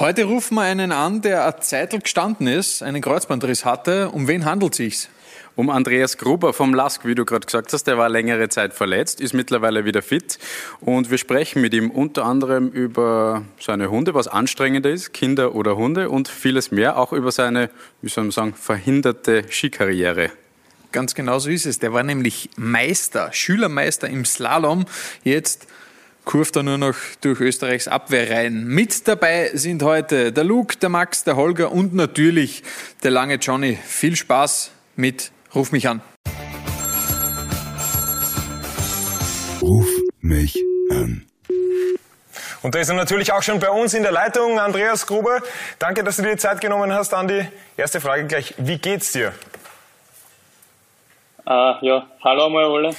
Heute rufen wir einen an, der eine Zeitel gestanden ist, einen Kreuzbandriss hatte. Um wen handelt es sich? Um Andreas Gruber vom LASK, wie du gerade gesagt hast. Der war längere Zeit verletzt, ist mittlerweile wieder fit. Und wir sprechen mit ihm unter anderem über seine Hunde, was anstrengender ist, Kinder oder Hunde und vieles mehr. Auch über seine, wie soll man sagen, verhinderte Skikarriere. Ganz genau so ist es. Der war nämlich Meister, Schülermeister im Slalom. Jetzt kurft er nur noch durch Österreichs Abwehrreihen. Mit dabei sind heute der Luke, der Max, der Holger und natürlich der lange Johnny. Viel Spaß mit Ruf mich an. Ruf mich an. Und da ist er natürlich auch schon bei uns in der Leitung, Andreas Gruber. Danke, dass du dir die Zeit genommen hast, Andi. Erste Frage gleich. Wie geht's dir? Uh, ja, hallo einmal alle.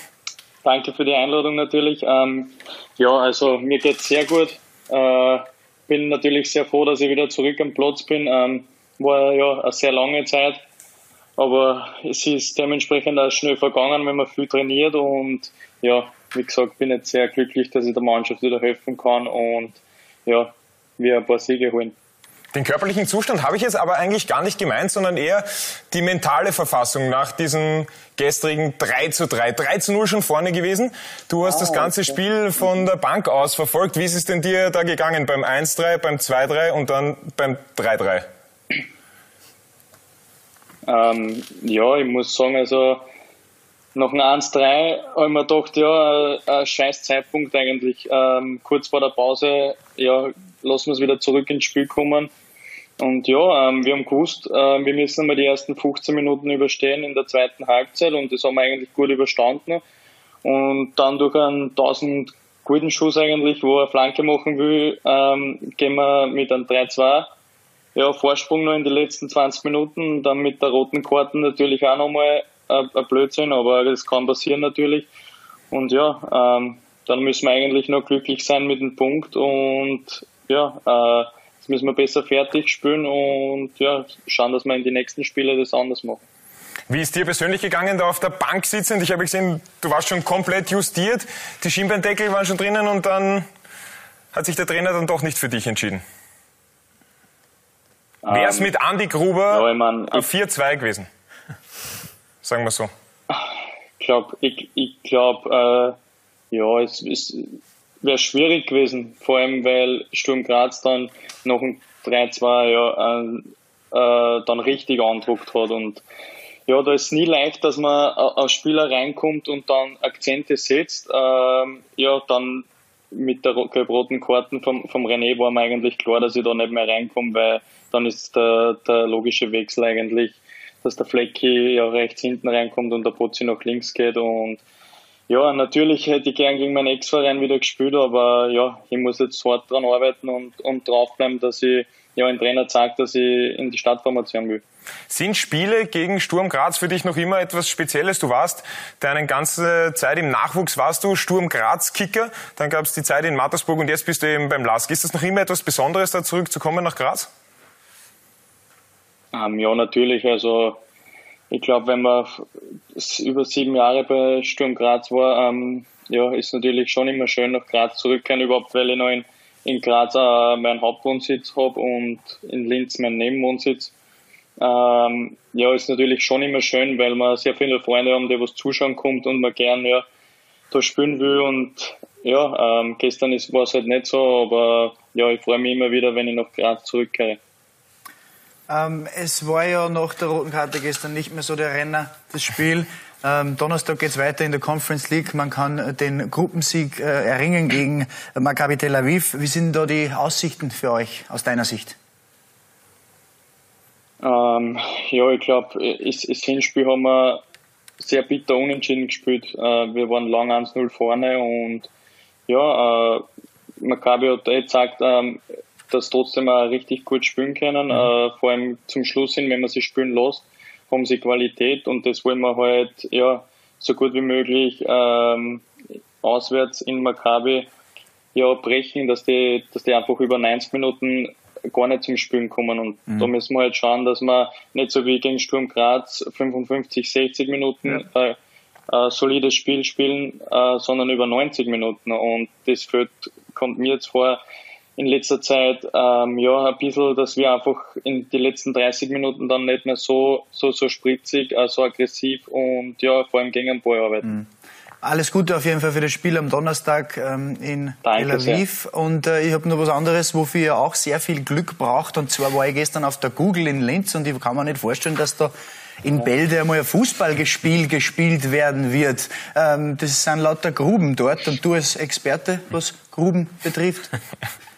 Danke für die Einladung natürlich. Ähm, ja, also mir geht es sehr gut. Äh, bin natürlich sehr froh, dass ich wieder zurück am Platz bin. Ähm, war ja eine sehr lange Zeit, aber es ist dementsprechend auch schnell vergangen, wenn man viel trainiert und ja, wie gesagt, bin jetzt sehr glücklich, dass ich der Mannschaft wieder helfen kann und ja, wir ein paar Siege holen. Den körperlichen Zustand habe ich jetzt aber eigentlich gar nicht gemeint, sondern eher die mentale Verfassung nach diesem gestrigen 3 zu 3. 3 zu 0 schon vorne gewesen. Du hast oh, das ganze okay. Spiel von der Bank aus verfolgt. Wie ist es denn dir da gegangen beim 1-3, beim 2-3 und dann beim 3-3? Ähm, ja, ich muss sagen, also nach dem 1-3 habe ich mir gedacht, ja, ein scheiß Zeitpunkt eigentlich. Ähm, kurz vor der Pause, ja, lassen wir es wieder zurück ins Spiel kommen. Und ja, ähm, wir haben gewusst, äh, wir müssen einmal die ersten 15 Minuten überstehen in der zweiten Halbzeit und das haben wir eigentlich gut überstanden. Und dann durch einen 1000 guten Schuss eigentlich, wo er Flanke machen will, ähm, gehen wir mit einem 3-2 ja, Vorsprung noch in die letzten 20 Minuten, dann mit der roten Karten natürlich auch nochmal äh, ein Blödsinn, aber das kann passieren natürlich. Und ja, ähm, dann müssen wir eigentlich noch glücklich sein mit dem Punkt und ja, äh, müssen wir besser fertig spielen und ja, schauen, dass wir in die nächsten Spiele das anders machen. Wie ist dir persönlich gegangen, da auf der Bank sitzend? Ich habe gesehen, du warst schon komplett justiert, die Schienbeindeckel waren schon drinnen und dann hat sich der Trainer dann doch nicht für dich entschieden. Ähm, Wäre es mit Andy Gruber ja, ich mein, 4-2 gewesen? Sagen wir so. Ich glaube, ich, ich glaub, äh, ja, es ist wäre schwierig gewesen, vor allem weil Sturm Graz dann noch ein 3-2 ja, äh, äh, dann richtig andruckt hat und ja, da ist nie leicht, dass man als Spieler reinkommt und dann Akzente setzt. Ähm, ja, dann mit der gelb-roten Karten vom, vom René war mir eigentlich klar, dass ich da nicht mehr reinkomme, weil dann ist der, der logische Wechsel eigentlich, dass der Flecki ja rechts hinten reinkommt und der Pozzi nach links geht und ja, natürlich hätte ich gern gegen meinen Ex-Verein wieder gespielt, aber ja, ich muss jetzt hart dran arbeiten und, und draufbleiben, dass ich ja ein Trainer zeigt, dass ich in die Stadtformation will. Sind Spiele gegen Sturm Graz für dich noch immer etwas Spezielles? Du warst deine ganze Zeit im Nachwuchs, warst du Sturm Graz Kicker, dann gab es die Zeit in Mattersburg und jetzt bist du eben beim LASK. Ist das noch immer etwas Besonderes, da zurückzukommen nach Graz? Ähm, ja, natürlich. Also ich glaube, wenn man über sieben Jahre bei Sturm Graz war, ähm, ja, ist natürlich schon immer schön nach Graz zurückkehren, überhaupt weil ich noch in, in Graz äh, meinen Hauptwohnsitz habe und in Linz meinen Nebenwohnsitz. Ähm, ja, ist natürlich schon immer schön, weil man sehr viele Freunde haben, die was zuschauen kommt und man gern ja da spielen will und ja, ähm, gestern war es halt nicht so, aber ja, ich freue mich immer wieder, wenn ich nach Graz zurückkehre. Ähm, es war ja nach der roten Karte gestern nicht mehr so der Renner, das Spiel. Ähm, Donnerstag geht es weiter in der Conference League. Man kann den Gruppensieg äh, erringen gegen Maccabi Tel Aviv. Wie sind da die Aussichten für euch aus deiner Sicht? Ähm, ja, ich glaube, das Hinspiel haben wir sehr bitter unentschieden gespielt. Äh, wir waren lang 1-0 vorne und ja, äh, Maccabi hat eh gesagt, ähm, das trotzdem auch richtig gut spielen können. Mhm. Äh, vor allem zum Schluss hin, wenn man sie spielen lässt, haben sie Qualität und das wollen wir halt ja so gut wie möglich ähm, auswärts in Maccabi ja brechen, dass die, dass die einfach über 90 Minuten gar nicht zum Spielen kommen. Und mhm. da müssen wir halt schauen, dass wir nicht so wie gegen Sturm Graz 55, 60 Minuten ja. äh, äh, solides Spiel spielen, äh, sondern über 90 Minuten. Und das fehlt, kommt mir jetzt vor, in letzter Zeit ähm, ja ein bisschen, dass wir einfach in die letzten 30 Minuten dann nicht mehr so so so spritzig, äh, so aggressiv und ja vor allem gegen den Ball arbeiten. Mhm. Alles Gute auf jeden Fall für das Spiel am Donnerstag ähm, in Danke Tel Aviv. Sehr. Und äh, ich habe noch was anderes, wofür ihr auch sehr viel Glück braucht. Und zwar war ich gestern auf der Google in Linz und ich kann mir nicht vorstellen, dass da in Bälde einmal ein Fußballgespiel gespielt werden wird. Ähm, das sind lauter Gruben dort und du als Experte, was Gruben betrifft.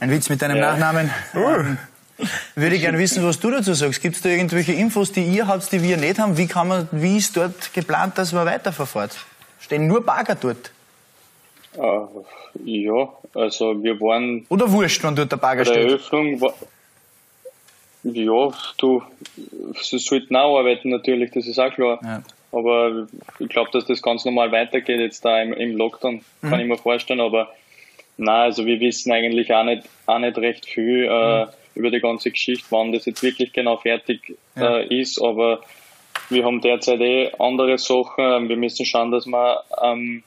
Ein Witz mit deinem ja. Nachnamen. Ähm, würde ich gerne wissen, was du dazu sagst. Gibt es da irgendwelche Infos, die ihr habt, die wir nicht haben? Wie, kann man, wie ist dort geplant, dass man weiterverfahrt? Stehen nur Bagger dort? Uh, ja, also wir waren. Oder wurscht, wenn dort der Bagger steht? Eröffnung war, ja, du, sie sollten auch arbeiten natürlich, das ist auch klar. Ja. Aber ich glaube, dass das ganz normal weitergeht jetzt da im, im Lockdown, mhm. kann ich mir vorstellen. Aber na, also wir wissen eigentlich auch nicht, auch nicht recht viel äh, mhm. über die ganze Geschichte, wann das jetzt wirklich genau fertig ja. äh, ist. Aber wir haben derzeit eh andere Sachen. Wir müssen schauen, dass wir ähm,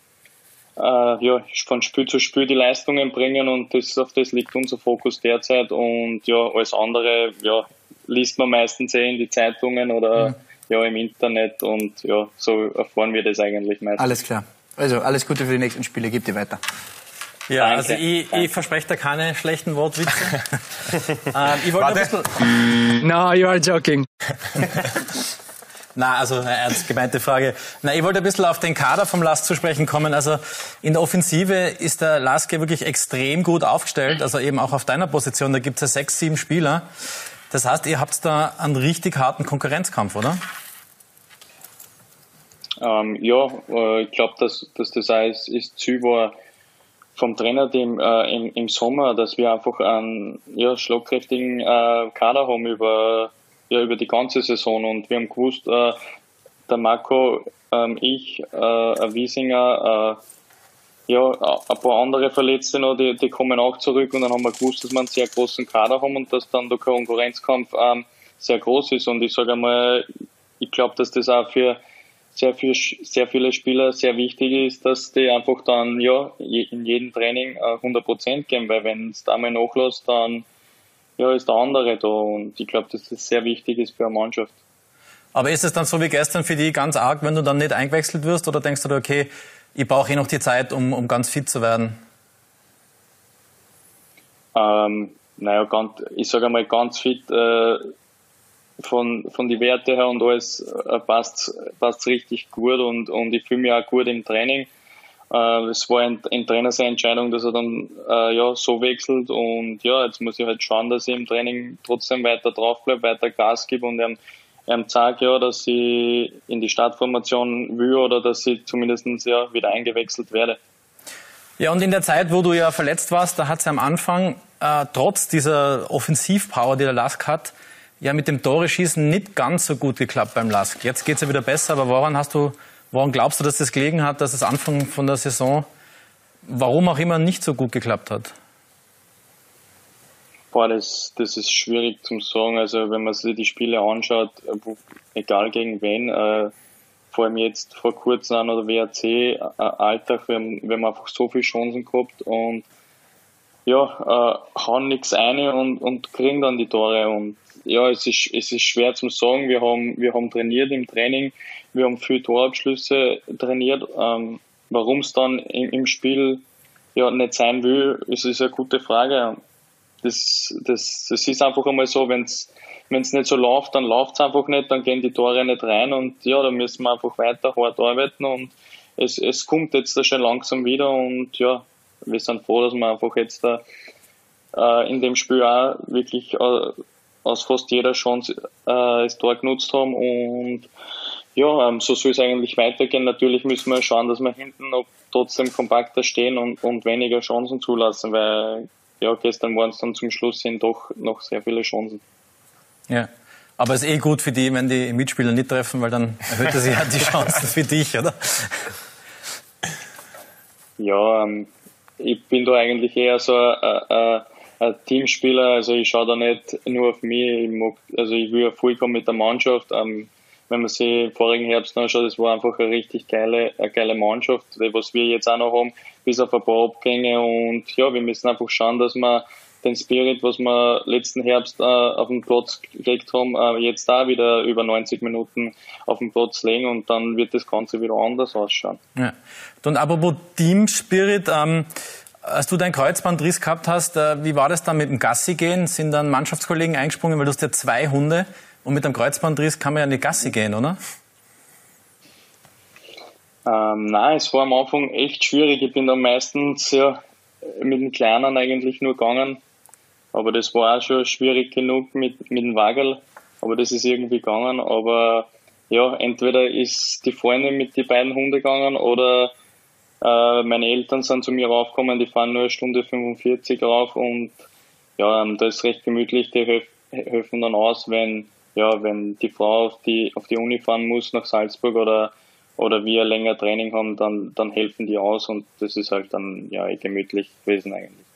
äh, ja, von Spiel zu Spiel die Leistungen bringen und das, auf das liegt unser Fokus derzeit. Und ja, alles andere ja, liest man meistens eh in die Zeitungen oder mhm. ja, im Internet und ja, so erfahren wir das eigentlich meistens. Alles klar. Also alles Gute für die nächsten Spiele, gib dir weiter. Ja, Danke. also ich, ich verspreche da keine schlechten Wortwitze. ähm, ich wollte ein bisschen... No, you are joking. Na, also eine ernst gemeinte Frage. Na, ich wollte ein bisschen auf den Kader vom Lask zu sprechen kommen. Also in der Offensive ist der Lask wirklich extrem gut aufgestellt. Also eben auch auf deiner Position, da gibt es ja sechs, sieben Spieler. Das heißt, ihr habt da einen richtig harten Konkurrenzkampf, oder? Ähm, ja, äh, ich glaube, dass, dass das alles ist Ziel war vom Trainerteam äh, im, im Sommer, dass wir einfach einen ja, schlagkräftigen äh, Kader haben über ja über die ganze Saison. Und wir haben gewusst, äh, der Marco, ähm, ich, äh, Wiesinger, äh, ja, ein paar andere Verletzte noch, die, die kommen auch zurück. Und dann haben wir gewusst, dass wir einen sehr großen Kader haben und dass dann der Konkurrenzkampf ähm, sehr groß ist. Und ich sage einmal, ich glaube, dass das auch für sehr, viel, sehr viele Spieler sehr wichtig ist, dass die einfach dann ja in jedem Training äh, 100% geben, weil wenn es da mal nachlässt, dann ja, ist der andere da und ich glaube, dass das sehr wichtig ist für eine Mannschaft. Aber ist es dann so wie gestern für die ganz arg, wenn du dann nicht eingewechselt wirst oder denkst du dir, okay, ich brauche eh noch die Zeit, um, um ganz fit zu werden? Ähm, naja, ganz, ich sage einmal ganz fit äh, von, von die Werte her und alles äh, passt passt richtig gut und, und ich fühle mich auch gut im Training. Äh, es war ein, ein Trainer seine Entscheidung, dass er dann äh, ja so wechselt und ja, jetzt muss ich halt schauen, dass ich im Training trotzdem weiter drauf bleibe, weiter Gas gebe und ihm, ihm zeige, ja, dass ich in die Startformation will oder dass ich zumindest ja wieder eingewechselt werde. Ja, und in der Zeit, wo du ja verletzt warst, da hat es am Anfang äh, trotz dieser Offensivpower, die der Lask hat, ja mit dem Tore-Schießen nicht ganz so gut geklappt beim Lask. Jetzt geht's ja wieder besser, aber woran hast du Woran glaubst du, dass das gelegen hat, dass es Anfang von der Saison, warum auch immer, nicht so gut geklappt hat? Boah, das, das ist schwierig zu sagen. Also wenn man sich die Spiele anschaut, egal gegen wen, äh, vor allem jetzt vor kurzem an oder WRC, äh, Alltag, wir haben, wir einfach so viele Chancen gehabt und ja, äh, hauen nichts ein und, und kriegen dann die Tore. Und ja, es ist, es ist schwer zu sagen. Wir haben, wir haben trainiert im Training, wir haben viel Torabschlüsse trainiert. Ähm, Warum es dann im, im, Spiel ja nicht sein will, ist, ist eine gute Frage. Das, das, das ist einfach einmal so, wenn es wenn es nicht so läuft, dann läuft es einfach nicht, dann gehen die Tore nicht rein und ja, da müssen wir einfach weiter hart arbeiten und es, es kommt jetzt da schon langsam wieder und ja, wir sind froh, dass wir einfach jetzt da äh, in dem Spiel auch wirklich äh, aus fast jeder Chance äh, das Tor genutzt haben und ja, ähm, so soll es eigentlich weitergehen. Natürlich müssen wir schauen, dass wir hinten noch trotzdem kompakter stehen und, und weniger Chancen zulassen, weil ja, gestern waren es dann zum Schluss hin doch noch sehr viele Chancen. Ja. Aber es ist eh gut für die, wenn die Mitspieler nicht treffen, weil dann erhöht er sich ja die Chancen für dich, oder? Ja, ähm, ich bin da eigentlich eher so ein, ein, ein Teamspieler, also ich schaue da nicht nur auf mich, ich mag, also ich will ja vollkommen mit der Mannschaft. Ähm, wenn man sich im vorigen Herbst anschaut, es war einfach eine richtig geile, eine geile Mannschaft, was wir jetzt auch noch haben, bis auf ein paar Abgänge und ja, wir müssen einfach schauen, dass wir den Spirit, was wir letzten Herbst äh, auf den Platz gelegt haben, äh, jetzt da wieder über 90 Minuten auf den Platz legen und dann wird das Ganze wieder anders ausschauen. Ja. Und apropos Team Spirit, ähm, als du deinen Kreuzbandriss gehabt hast, äh, wie war das dann mit dem Gassi gehen? Sind dann Mannschaftskollegen eingesprungen, weil du hast ja zwei Hunde und mit einem Kreuzbandriss kann man ja in die Gassi gehen, oder? Ähm, nein, es war am Anfang echt schwierig. Ich bin da meistens ja, mit den Kleinen eigentlich nur gegangen. Aber das war auch schon schwierig genug mit, mit dem Wagel. Aber das ist irgendwie gegangen. Aber ja, entweder ist die Freundin mit den beiden Hunden gegangen oder äh, meine Eltern sind zu mir raufgekommen, die fahren nur eine Stunde 45 rauf und ja, das ist recht gemütlich, die helfen dann aus, wenn, ja, wenn die Frau auf die, auf die Uni fahren muss nach Salzburg oder, oder wir länger Training haben, dann, dann helfen die aus und das ist halt dann, ja, gemütlich gewesen eigentlich.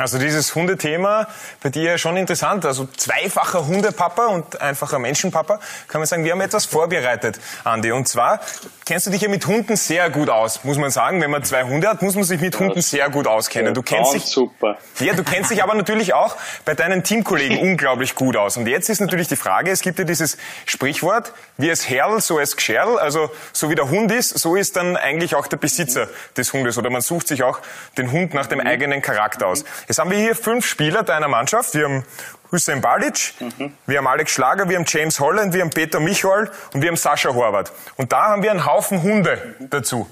Also dieses Hundethema bei dir schon interessant. Also zweifacher Hundepapa und einfacher Menschenpapa. Kann man sagen, wir haben etwas vorbereitet, Andi. Und zwar kennst du dich ja mit Hunden sehr gut aus, muss man sagen. Wenn man zwei Hunde hat, muss man sich mit Hunden sehr gut auskennen. Du kennst dich super. Ja, du kennst dich aber natürlich auch bei deinen Teamkollegen unglaublich gut aus. Und jetzt ist natürlich die Frage, es gibt ja dieses Sprichwort, wie es Herrl, so es Gscherl. Also so wie der Hund ist, so ist dann eigentlich auch der Besitzer des Hundes. Oder man sucht sich auch den Hund nach dem eigenen Charakter aus. Jetzt haben wir hier fünf Spieler deiner Mannschaft. Wir haben Hussein Balic, mhm. wir haben Alex Schlager, wir haben James Holland, wir haben Peter Michol und wir haben Sascha Horvath. Und da haben wir einen Haufen Hunde mhm. dazu.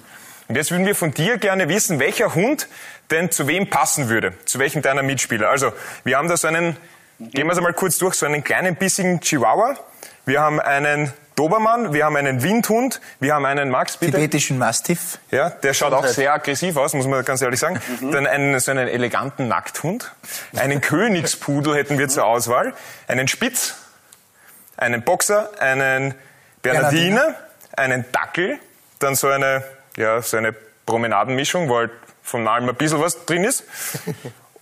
Und jetzt würden wir von dir gerne wissen, welcher Hund denn zu wem passen würde, zu welchem deiner Mitspieler. Also, wir haben da so einen, mhm. gehen wir es einmal kurz durch, so einen kleinen bissigen Chihuahua. Wir haben einen Dobermann, wir haben einen Windhund, wir haben einen Max, bitte. Tibetischen Mastiff. Ja, der schaut auch sehr aggressiv aus, muss man ganz ehrlich sagen. Mhm. Dann einen, so einen eleganten Nackthund. Einen Königspudel hätten wir zur Auswahl. Einen Spitz, einen Boxer, einen Bernardiner, Bernardiner. einen Dackel, dann so eine, ja, so eine Promenadenmischung, wo halt von allem ein bisschen was drin ist.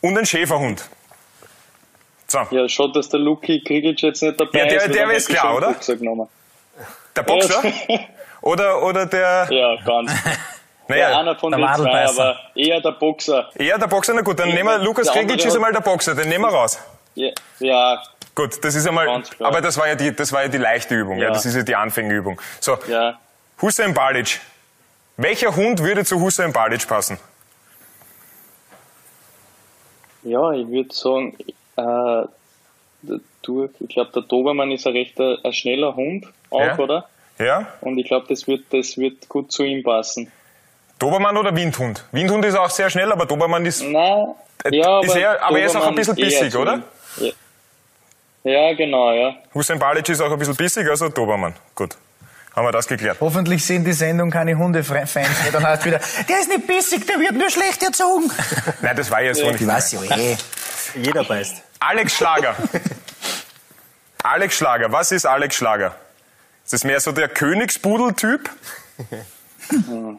Und ein Schäferhund. So. Ja, schaut, dass der Luki Krigic jetzt nicht dabei ja, der, ist. Der, der ist klar, oder? Der Boxer? oder, oder der. Ja, ganz. Naja, ja, einer von den zwei, aber eher der Boxer. Eher der Boxer, na gut, dann nehmen wir, Lukas Krigic ist einmal der Boxer, den nehmen wir raus. Ja, ja. Gut, das ist einmal, aber das war ja die, das war ja die leichte Übung, ja. ja das ist ja die Anfängerübung. So, ja. Hussein Balic. Welcher Hund würde zu Hussein Balic passen? Ja, ich würde sagen, äh, durch. Ich glaube, der Dobermann ist ein recht ein, ein schneller Hund auch, ja. oder? Ja. Und ich glaube, das wird, das wird gut zu ihm passen. Dobermann oder Windhund? Windhund ist auch sehr schnell, aber Dobermann ist. Nein, ja, ist aber, eher, aber er ist auch ein bisschen bissig, oder? Ja. ja, genau, ja. Hussein Balic ist auch ein bisschen bissig, also Dobermann. Gut. Haben wir das geklärt. Hoffentlich sind die Sendung keine Hundefans, weil dann heißt wieder, der ist nicht bissig, der wird nur schlecht erzogen. Nein, das war ja so ja, nicht. Ich weiß ja eh. Jeder beißt. Alex Schlager. Alex Schlager, was ist Alex Schlager? Ist das mehr so der Königsbudel-Typ?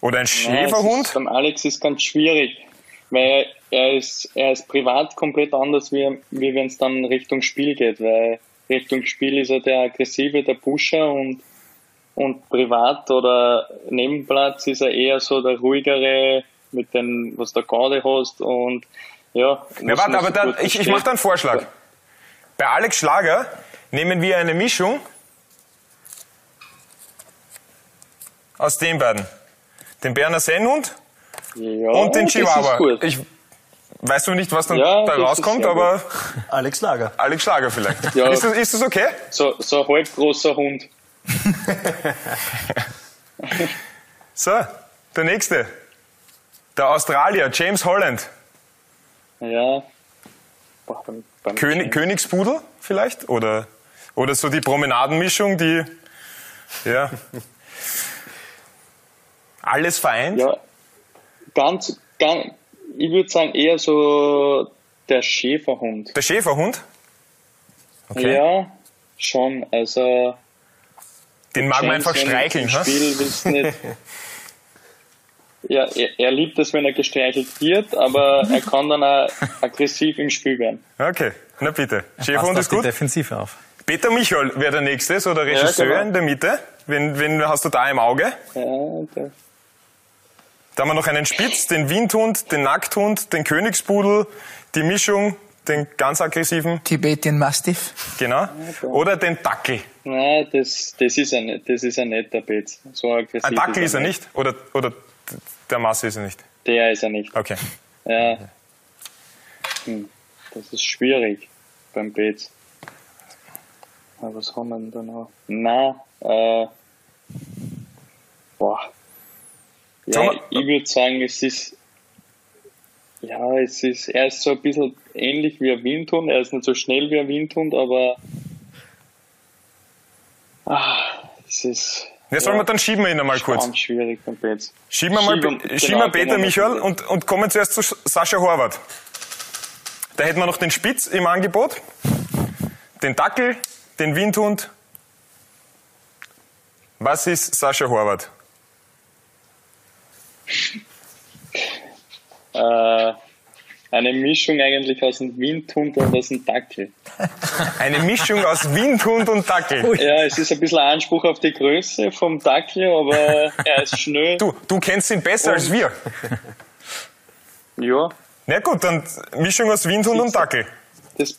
Oder ein Schäferhund? Nein, beim Alex ist ganz schwierig, weil er ist, er ist privat komplett anders, wie, wie wenn es dann Richtung Spiel geht, weil Richtung Spiel ist er der aggressive, der Pusher und, und privat oder Nebenplatz ist er eher so der ruhigere, mit dem, was der Garde hast und ja. ja warte, aber dann, ich, ich mache da einen Vorschlag. Bei Alex Schlager nehmen wir eine Mischung aus den beiden. Den Berner Sennhund ja, und den Chihuahua. Ich, weißt du nicht, was dann ja, da rauskommt, aber. Alex Schlager. Alex Schlager vielleicht. Ja. Ist, das, ist das okay? So, so ein halb großer Hund. so, der nächste. Der Australier, James Holland. Ja. beim, beim König, Königspudel vielleicht? Oder, oder so die Promenadenmischung, die. Ja. Alles vereint? Ja, ganz, ganz ich würde sagen eher so der Schäferhund. Der Schäferhund? Okay. Ja, schon. Also. Den mag man einfach streicheln, Spiel willst nicht. Ja, er, er, liebt es, wenn er gestreichelt wird, aber er kann dann auch aggressiv im Spiel werden. Okay, na bitte. Schäferhund ist gut. Defensive auf. Peter Michael wäre der Nächste, so der Regisseur genau. in der Mitte. Wen, wen hast du da im Auge? Ja, der, Da haben wir noch einen Spitz, den Windhund, den Nackthund, den Königspudel, die Mischung, den ganz aggressiven, Tibetan Mastiff. genau, oder den Dackel. nein, das, das ist ein, das ist ein netter Betz. So aggressiv Ein Dackel ist er nicht, oder, oder der Masse ist er nicht. Der ist er nicht. Okay. Ja. Hm. Das ist schwierig beim. Aber was haben wir denn da noch? Na, äh, boah. Ja, ich würde sagen, es ist, ja, es ist, er ist so ein bisschen ähnlich wie ein Windhund. Er ist nicht so schnell wie ein Windhund, aber, ah, es ist, Jetzt wollen wir, dann schieben wir ihn einmal kurz. ganz schwierig beim Betz. Schieben wir mal, Schieben- schieben wir genau, Peter genau. Michael und, und kommen zuerst zu Sascha Horvath. Da hätten wir noch den Spitz im Angebot, den Dackel, den Windhund. Was ist Sascha Horvath? Äh, eine Mischung eigentlich aus einem Windhund und aus einem Dackel. Eine Mischung aus Windhund und Dackel. Ja, es ist ein bisschen ein Anspruch auf die Größe vom Dackel, aber er ist schnell. Du, du kennst ihn besser als wir. Ja, Na gut, dann Mischung aus Windhund und Dackel. das.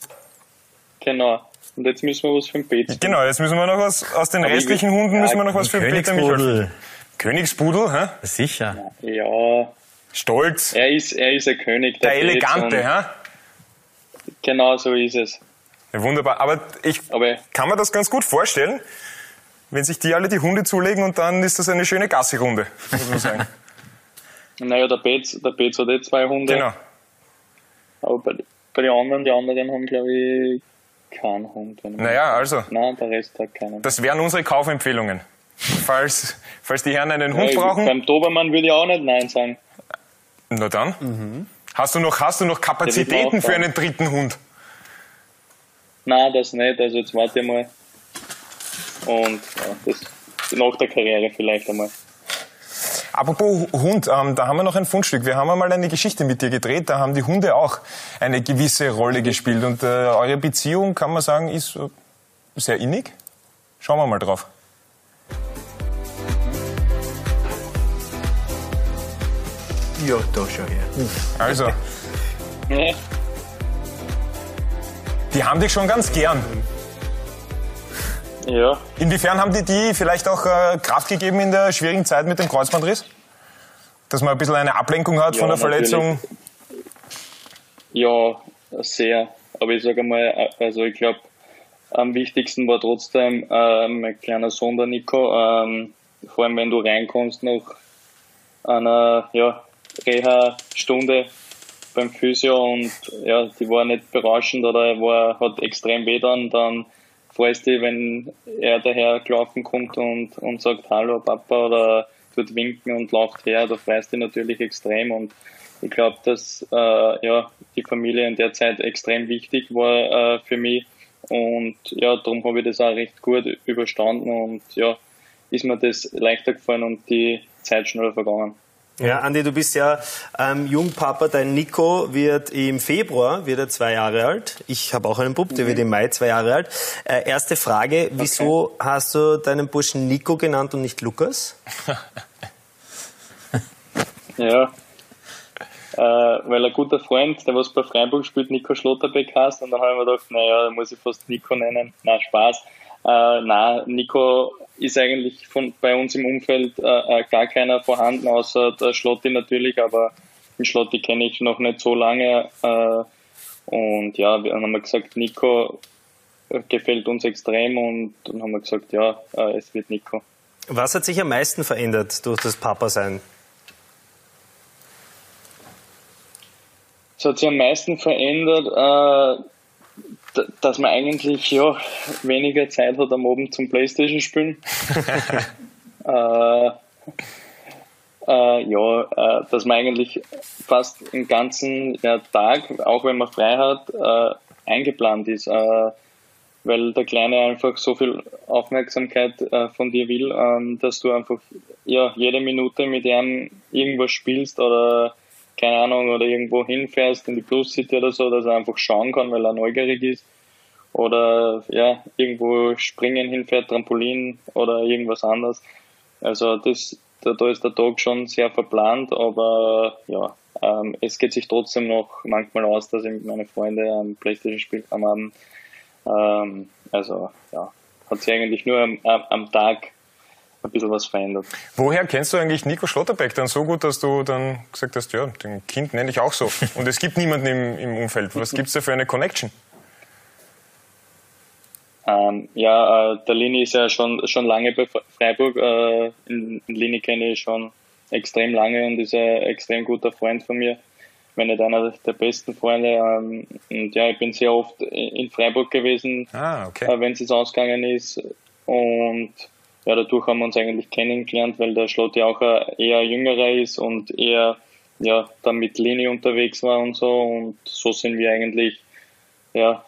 Genau. Und jetzt müssen wir was für ein Betz. Genau, jetzt müssen wir noch was, aus den Aber ich- restlichen Hunden müssen wir noch was für Peter Michael. Königspudel, hä? Sicher. Ja, Stolz. er ist, er ist ein König. Der Betz Elegante, hä? Genau so ist es. Ja, wunderbar. Aber ich Aber kann mir das ganz gut vorstellen, wenn sich die alle die Hunde zulegen und dann ist das eine schöne Gassi-Runde, muss man sagen. naja, der Betz, der Betz hat eh zwei Hunde. genau. Aber bei, bei den anderen, die anderen haben, glaube ich, keinen Hund. Naja, also, Nein, der Rest hat keinen. das wären unsere Kaufempfehlungen. Falls, falls die Herren einen Ja, Hund ich- brauchen, Beim Dobermann würde ich auch nicht Nein sagen. Na dann. Hast, du noch, hast du noch Kapazitäten für einen dritten Hund? Nein, das nicht. Also jetzt warte ich mal. Und ja, das nach der Karriere vielleicht einmal. Apropos Hund, ähm, da haben wir noch ein Fundstück. Wir haben einmal eine Geschichte mit dir gedreht, da haben die Hunde auch eine gewisse Rolle gespielt. Und äh, eure Beziehung, kann man sagen, ist äh, sehr innig. Schauen wir mal drauf. Ja, da schon her. Also, Ja, die haben dich schon ganz gern. ja. Inwiefern haben die die vielleicht auch äh, Kraft gegeben in der schwierigen Zeit mit dem Kreuzbandriss? Dass man ein bisschen eine Ablenkung hat Ja, von der natürlich. Verletzung? Ja, sehr. Aber ich sage mal, also ich glaube, am wichtigsten war trotzdem äh, mein kleiner Sohn, der Nico. Ähm, vor allem, wenn du reinkommst nach einer ja, Reha-Stunde beim Physio und ja, die war nicht berauschend oder war, hat extrem weh dann, dann freust du dich, wenn er daher gelaufen kommt und, und sagt Hallo Papa oder tut winken und lauft her, da freust du dich natürlich extrem und ich glaube, dass äh, ja, die Familie in der Zeit extrem wichtig war äh, für mich und ja, darum habe ich das auch recht gut überstanden und ja, ist mir das leichter gefallen und die Zeit schneller vergangen. Ja, Andi, du bist ja ähm, Jungpapa. Dein Nico wird im Februar wird er zwei Jahre alt. Ich habe auch einen Bub, der wird im Mai zwei Jahre alt. Äh, erste Frage: Wieso hast du deinen Burschen Nico genannt und nicht Lukas? Ja. Äh, weil ein guter Freund, der was bei Freiburg spielt, Nico Schlotterbeck heißt, und dann habe ich mir gedacht, naja, da muss ich fast Nico nennen. Na, Spaß. Äh, na, Nico ist eigentlich von, bei uns im Umfeld äh, äh, gar keiner vorhanden, außer der Schlotti natürlich, aber den Schlotti kenne ich noch nicht so lange. Äh, und ja, wir haben gesagt, Nico äh, gefällt uns extrem und dann haben wir gesagt, ja, äh, es wird Nico. Was hat sich am meisten verändert durch das Papa-Sein? Es hat sich am meisten verändert, dass man eigentlich ja weniger Zeit hat am Abend zum Playstation spielen. äh, äh, ja, äh, dass man eigentlich fast den ganzen ja, Tag, auch wenn man frei hat, äh, eingeplant ist, äh, weil der Kleine einfach so viel Aufmerksamkeit äh, von dir will, ähm, dass du einfach ja jede Minute mit ihm irgendwas spielst oder keine Ahnung oder irgendwo hinfährst in die Plus City oder so, dass er einfach schauen kann, weil er neugierig ist. oder ja, irgendwo springen hinfährt, Trampolin oder irgendwas anderes. Also das, da, da ist der Tag schon sehr verplant, aber ja, ähm, es geht sich trotzdem noch manchmal aus, dass ich mit meinen Freunden am Playstation spiele am Abend. Ähm, also ja, hat sich eigentlich nur am, am Tag ein bisschen was verändert. Woher kennst du eigentlich Nico Schlotterbeck dann so gut, dass du dann gesagt hast, ja, den Kind nenne ich auch so. Und es gibt niemanden im, im Umfeld. Was gibt's da für eine Connection? Ähm, ja, äh, der Lini ist ja schon, schon lange bei Freiburg. Äh, in, in Lini kenne ich schon extrem lange und ist ein extrem guter Freund von mir, wenn nicht einer der besten Freunde. Ähm, und ja, ich bin sehr oft in Freiburg gewesen, Ah, okay. äh, wenn es ausgegangen ist. Und ja, dadurch haben wir uns eigentlich kennengelernt, weil der Schlotti auch eher jüngerer ist und eher ja, dann mit Lini unterwegs war und so. Und so sind wir eigentlich ja,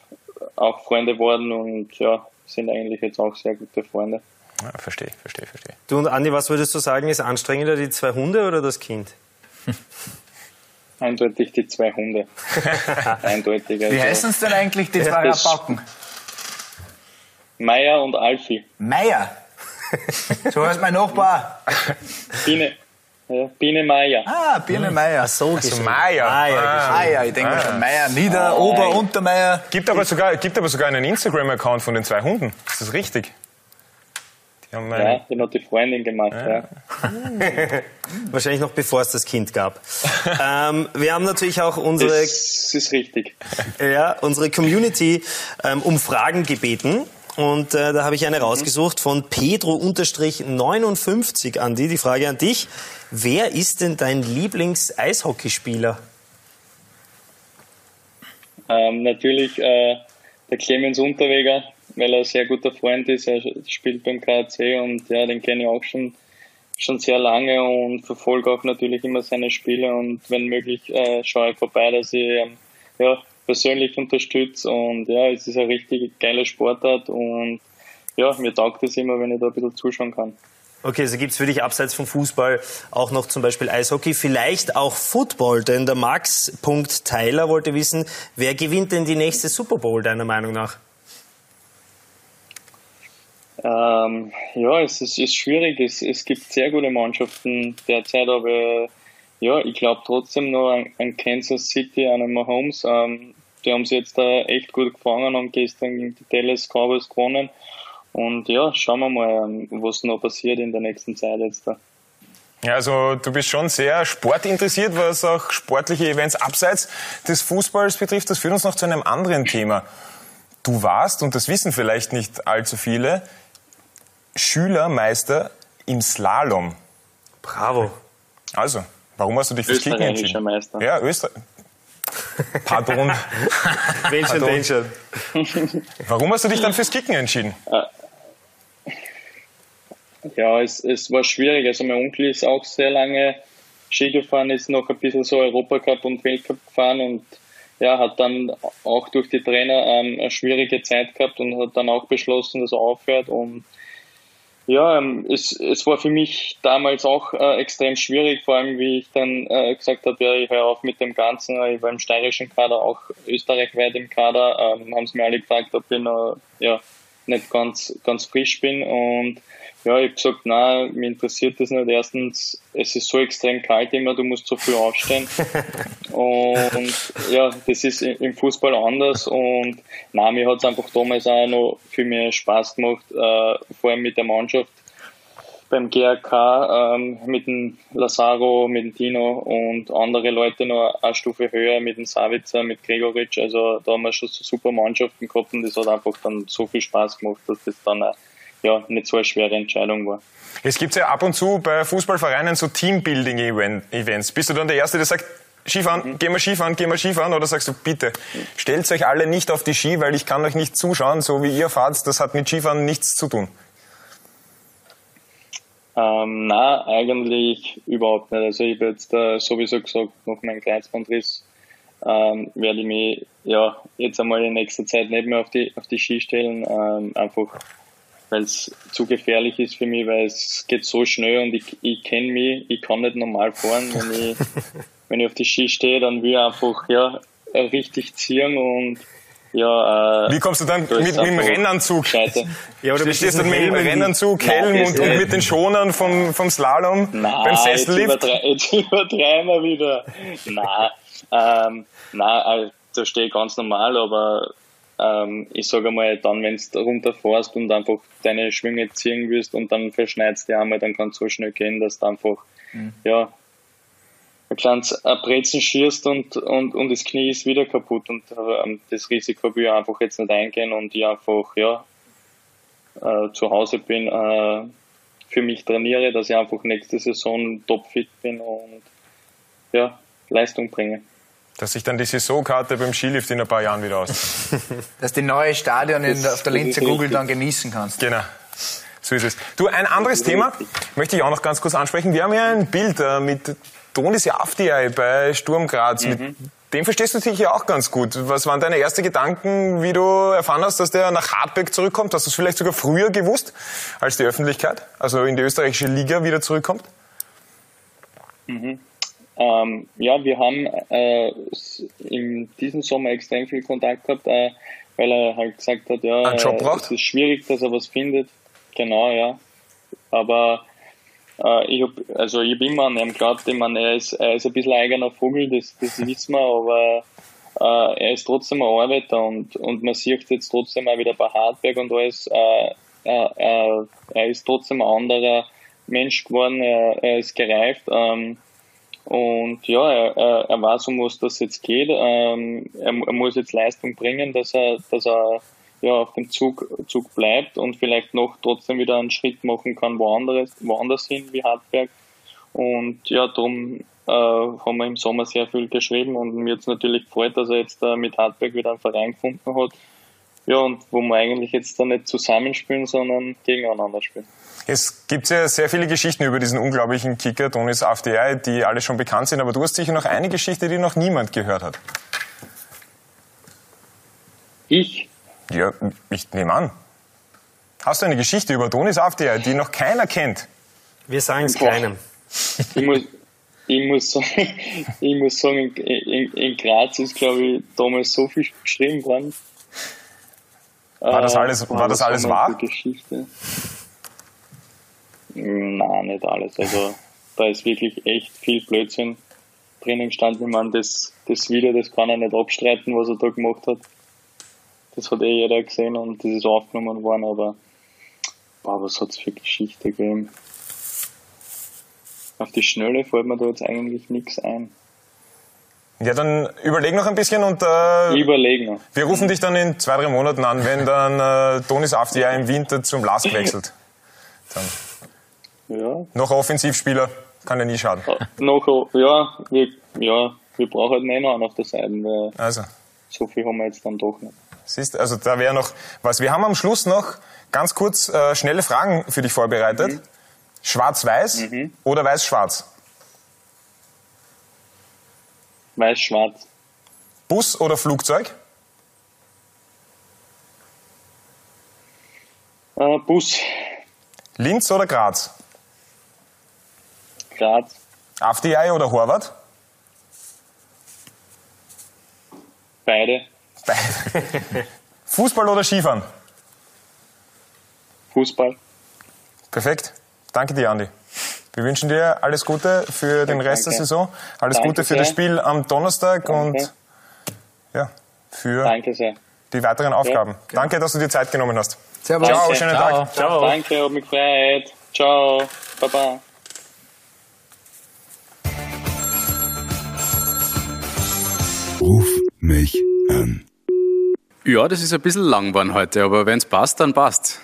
auch Freunde geworden und ja, sind eigentlich jetzt auch sehr gute Freunde. Ja, verstehe, verstehe, verstehe. Du und Andi, was würdest du sagen, ist anstrengender, die zwei Hunde oder das Kind? Eindeutig die zwei Hunde. Eindeutig. Wie Also heißen es denn eigentlich, die zwei Rabauken? Meier und Alfie. Meier. So heißt mein Nachbar. Biene, ja, Biene Meier. Ah, Birne Meier. So Also Meier. Meier. Ah. Ah ja, ich denke mir schon, Meier, Nieder, Ober, Untermeier. Gibt aber sogar, gibt aber sogar einen Instagram-Account von den zwei Hunden. Ist das richtig? Die haben Ja, den hat die Freundin gemacht. Ja. Wahrscheinlich noch bevor es das Kind gab. ähm, wir haben natürlich auch unsere, Das ist richtig. ja, unsere Community ähm, um Fragen gebeten. Und äh, da habe ich eine rausgesucht von Pedro-59 Andi. Die Frage an dich. Wer ist denn dein Lieblings-Eishockeyspieler? Ähm, natürlich äh, der Clemens Unterweger, weil er ein sehr guter Freund ist. Er spielt beim KAC und ja, den kenne ich auch schon schon sehr lange und verfolge auch natürlich immer seine Spiele und wenn möglich äh, schaue ich vorbei, dass ich ähm, ja, persönlich unterstütze und ja, es ist ein richtig geiler Sportart und ja, mir taugt es immer, wenn ich da ein bisschen zuschauen kann. Okay, also gibt's für dich abseits vom Fußball auch noch zum Beispiel Eishockey, vielleicht auch Football, denn der Max Punkt Tyler wollte wissen, wer gewinnt denn die nächste Super Bowl deiner Meinung nach? Ähm, ja, es ist, ist schwierig. Es, es gibt sehr gute Mannschaften derzeit, aber ja, ich glaube trotzdem noch an, an Kansas City, an den Mahomes. Ähm, die haben sie jetzt da echt gut gefangen, haben gestern gegen die Dallas Cowboys gewonnen. Und ja, schauen wir mal, ähm, was noch passiert in der nächsten Zeit jetzt da. Ja, also du bist schon sehr sportinteressiert, was auch sportliche Events abseits des Fußballs betrifft. Das führt uns noch zu einem anderen Thema. Du warst, und das wissen vielleicht nicht allzu viele, Schülermeister im Slalom. Bravo. Also, warum hast du dich fürs Kicken entschieden? Meister. Ja, Österreich. Pardon. Wen schon, Pardon. Warum hast du dich dann fürs Kicken entschieden? Ja, es, es war schwierig. Also mein Onkel ist auch sehr lange Ski gefahren, ist noch ein bisschen so Europacup und Weltcup gefahren und ja, hat dann auch durch die Trainer ähm, eine schwierige Zeit gehabt und hat dann auch beschlossen, dass er aufhört und ja, ähm, es, es war für mich damals auch äh, extrem schwierig, vor allem wie ich dann äh, gesagt habe, ja, ich höre auf mit dem Ganzen. Ich war im steirischen Kader, auch österreichweit im Kader, ähm, haben sie mir alle gefragt, ob ich noch ja, nicht ganz, ganz frisch bin und ja, ich habe gesagt, na, mir interessiert das nicht. Erstens, es ist so extrem kalt immer, du musst so früh aufstehen. und ja, das ist im Fußball anders. Und na, mir hat es einfach damals auch noch viel mehr Spaß gemacht, äh, vor allem mit der Mannschaft beim GRK, ähm, mit dem Lazaro, mit dem Tino und andere Leute noch eine Stufe höher, mit dem Savitzer, mit Gregoritsch. Also da haben wir schon so super Mannschaften gehabt und das hat einfach dann so viel Spaß gemacht, dass das dann auch, ja, nicht so eine schwere Entscheidung war. Es gibt ja ab und zu bei Fußballvereinen so Teambuilding-Events. Bist du dann der Erste, der sagt, Skifahren, gehen wir Skifahren, gehen wir Skifahren? Oder sagst du, bitte, stellt euch alle nicht auf die Ski, weil ich kann euch nicht zuschauen, so wie ihr fahrt, das hat mit Skifahren nichts zu tun. Ähm, na, eigentlich überhaupt nicht. Also ich habe jetzt äh, sowieso gesagt, nach meinem Kreuzbandriss ähm, werde ich mich ja jetzt einmal in nächster Zeit nicht mehr auf die auf die Ski stellen, ähm, einfach weil es zu gefährlich ist für mich, weil es geht so schnell und ich, ich kenne mich, ich kann nicht normal fahren, wenn ich wenn ich auf die Ski stehe, dann will ich einfach ja richtig ziehen und ja, äh, Wie kommst du dann da mit, mit dem Rennanzug? gescheiter. Ja, oder Du stehst dann mit dem Rennanzug, Helm und, und mit den Schonern vom, vom Slalom beim Nein, jetzt, Sessellift? jetzt übertreiben wir wieder. Nein, ähm, nein, äh, da stehe ich ganz normal, aber ähm, ich sage einmal, dann, wenn du runterfährst und einfach deine Schwünge ziehen willst und dann verschneidest du einmal, dann kann es so schnell gehen, dass du einfach, ja, ein kleines ein Brezen schierst und, und, und das Knie ist wieder kaputt und ähm, das Risiko will ich einfach jetzt nicht eingehen und ich einfach, ja, äh, zu Hause bin, äh, für mich trainiere, dass ich einfach nächste Saison topfit bin und ja, Leistung bringe. Dass sich dann die Saisonkarte beim Skilift in ein paar Jahren wieder aus. Dass du die neue Stadion in, auf der Linzer richtig. dann genießen kannst. Genau. So ist es. Du, ein anderes Thema möchte ich auch noch ganz kurz ansprechen. Wir haben ja ein Bild äh, mit Donis Afdiay bei Sturm Graz. Mit dem verstehst du dich ja auch ganz gut. Was waren deine ersten Gedanken, wie du erfahren hast, dass der nach Hartberg zurückkommt? Hast du es vielleicht sogar früher gewusst als die Öffentlichkeit? Also in die österreichische Liga wieder zurückkommt? Ähm, ja, wir haben äh, in diesem Sommer extrem viel Kontakt gehabt, äh, weil er halt gesagt hat, ja, äh, es ist schwierig, dass er was findet. Genau, ja. Aber äh, ich hab, also ich hab immer an ihm geglaubt, ich meine, er ist, er ist ein bisschen eigener Vogel, das, das wissen wir, aber äh, er ist trotzdem ein Arbeiter und, und man sieht jetzt trotzdem auch wieder bei Hartberg und alles, äh, äh, äh, er ist trotzdem ein anderer Mensch geworden, er, er ist gereift. Ähm, und ja, er, er, er weiß, um was das jetzt geht. Ähm, er, er muss jetzt Leistung bringen, dass er, dass er ja, auf dem Zug, Zug bleibt und vielleicht noch trotzdem wieder einen Schritt machen kann woanders, woanders hin wie Hartberg. Und ja, darum äh, haben wir im Sommer sehr viel geschrieben und mir jetzt natürlich gefreut, dass er jetzt äh, mit Hartberg wieder einen Verein gefunden hat. Ja, und wo wir eigentlich jetzt da nicht zusammenspielen, sondern gegeneinander spielen. Es gibt ja sehr viele Geschichten über diesen unglaublichen Kicker, Donis Afdiay, die alle schon bekannt sind, aber du hast sicher noch eine Geschichte, die noch niemand gehört hat. Ich? Ja, ich nehme an. Hast du eine Geschichte über Donis Afdiay, die noch keiner kennt? Wir sagen es keinem. ich muss, ich muss sagen, ich muss sagen in, in, in Graz ist, glaube ich, damals so viel geschrieben worden. War das Äh, alles- war das alles wahr? Geschichte? Nein, nicht alles. Also da ist wirklich echt viel Blödsinn drinnen gestanden. Ich meine, das, das Video, das kann er nicht abstreiten, was er da gemacht hat. Das hat eh jeder gesehen und das ist aufgenommen worden, aber boah, was hat's für Geschichte gegeben? Auf die Schnelle fällt mir da jetzt eigentlich nichts ein. Ja, dann überleg noch ein bisschen und äh, Ich überlege noch. wir rufen dich dann in zwei, drei Monaten an, wenn dann äh, Donis Afdiay im Winter zum Lask wechselt. Dann Ja. noch Offensivspieler, kann ja nie schaden. Noch, ja, wir, ja, wir brauchen halt einen auf der Seite, weil Also, so viel haben wir jetzt dann doch nicht. Siehst, also da wäre noch was. Wir haben am Schluss noch ganz kurz äh, schnelle Fragen für dich vorbereitet. Schwarz-Weiß oder Weiß-Schwarz? Weiß-Schwarz, Bus oder Flugzeug? äh, Bus, Linz oder Graz? Graz, Afdiay oder Horvath? Beide. Fußball oder Skifahren? Fußball. Perfekt. Danke dir, Andi. Wir wünschen dir alles Gute für den Rest der danke. Saison. Alles Danke Gute für das sehr. Spiel am Donnerstag Danke. und ja, für Danke sehr. die weiteren Aufgaben. Danke, dass du dir Zeit genommen hast. Servus. Ciao, Danke. schönen Ciao. Tag. Ciao. Danke, hat mich gefreut. Ciao, Baba. Ruf mich an. Ja, das ist ein bisschen lang geworden heute, aber wenn es passt, dann passt.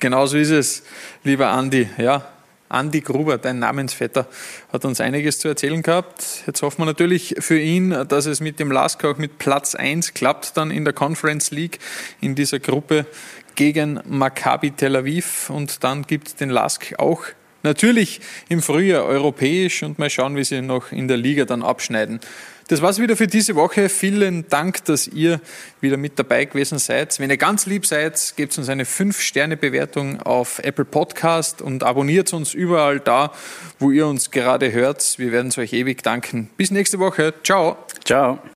Genau so ist es, lieber Andi. Ja, Andi Gruber, dein Namensvetter, hat uns einiges zu erzählen gehabt. Jetzt hoffen wir natürlich für ihn, dass es mit dem Lask auch mit Platz 1 klappt dann in der Conference League in dieser Gruppe gegen Maccabi Tel Aviv. Und dann gibt es den Lask auch natürlich im Frühjahr europäisch und mal schauen, wie sie noch in der Liga dann abschneiden. Das war's wieder für diese Woche. Vielen Dank, dass ihr wieder mit dabei gewesen seid. Wenn ihr ganz lieb seid, gebt uns eine 5-Sterne-Bewertung auf Apple Podcast und abonniert uns überall da, wo ihr uns gerade hört. Wir werden es euch ewig danken. Bis nächste Woche. Ciao. Ciao.